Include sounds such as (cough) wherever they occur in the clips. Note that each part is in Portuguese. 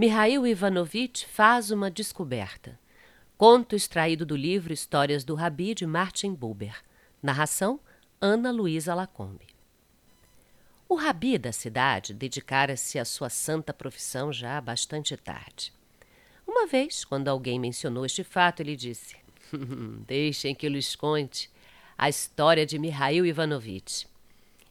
Mihail Ivanovitch faz uma descoberta. Conto extraído do livro Histórias do Rabi de Martin Buber. Narração Ana Luísa Lacombe. O rabi da cidade dedicara-se à sua santa profissão já há bastante tarde. Uma vez, quando alguém mencionou este fato, ele disse: Deixem que eu lhes conte a história de Mihail Ivanovitch.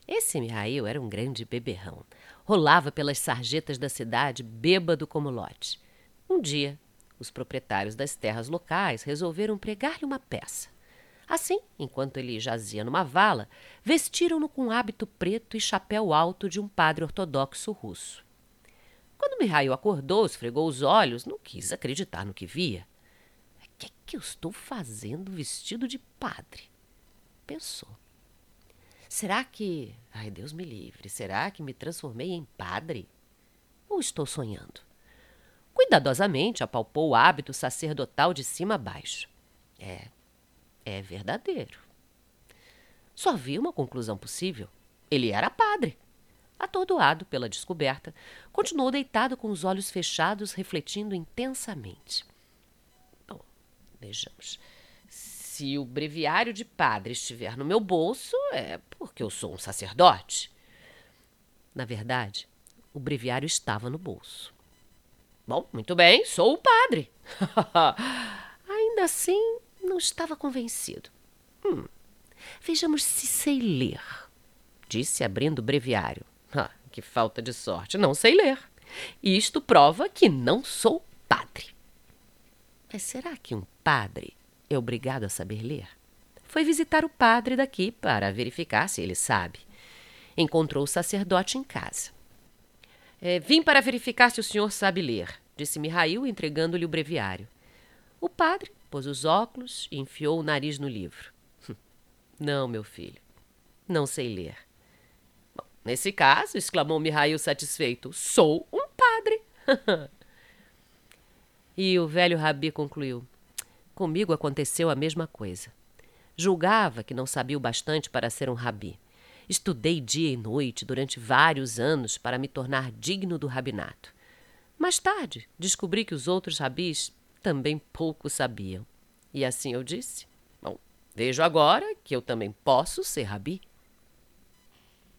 Esse Mihail era um grande beberrão rolava pelas sarjetas da cidade, bêbado como lote. Um dia, os proprietários das terras locais resolveram pregar-lhe uma peça. Assim, enquanto ele jazia numa vala, vestiram-no com hábito preto e chapéu alto de um padre ortodoxo russo. Quando Mihail acordou, esfregou os olhos, não quis acreditar no que via. O que é que eu estou fazendo vestido de padre? Pensou. Será que. Ai, Deus me livre. Será que me transformei em padre? Ou estou sonhando? Cuidadosamente apalpou o hábito sacerdotal de cima a baixo. É. É verdadeiro. Só vi uma conclusão possível. Ele era padre. Atordoado pela descoberta, continuou deitado com os olhos fechados, refletindo intensamente. Bom, vejamos. Se o breviário de padre estiver no meu bolso, é porque eu sou um sacerdote. Na verdade, o breviário estava no bolso. Bom, muito bem, sou o padre. (laughs) Ainda assim, não estava convencido. Hum, vejamos se sei ler, disse abrindo o breviário. Ah, que falta de sorte, não sei ler. Isto prova que não sou padre. Mas será que um padre é obrigado a saber ler. Foi visitar o padre daqui para verificar se ele sabe. Encontrou o sacerdote em casa. É, vim para verificar se o senhor sabe ler, disse Mihail, entregando-lhe o breviário. O padre pôs os óculos e enfiou o nariz no livro. Não, meu filho, não sei ler. Bom, nesse caso, exclamou Mihail satisfeito, sou um padre. (laughs) e o velho rabi concluiu: Comigo aconteceu a mesma coisa. Julgava que não sabia o bastante para ser um rabi. Estudei dia e noite durante vários anos para me tornar digno do rabinato. Mais tarde, descobri que os outros rabis também pouco sabiam. E assim eu disse: Bom, vejo agora que eu também posso ser rabi.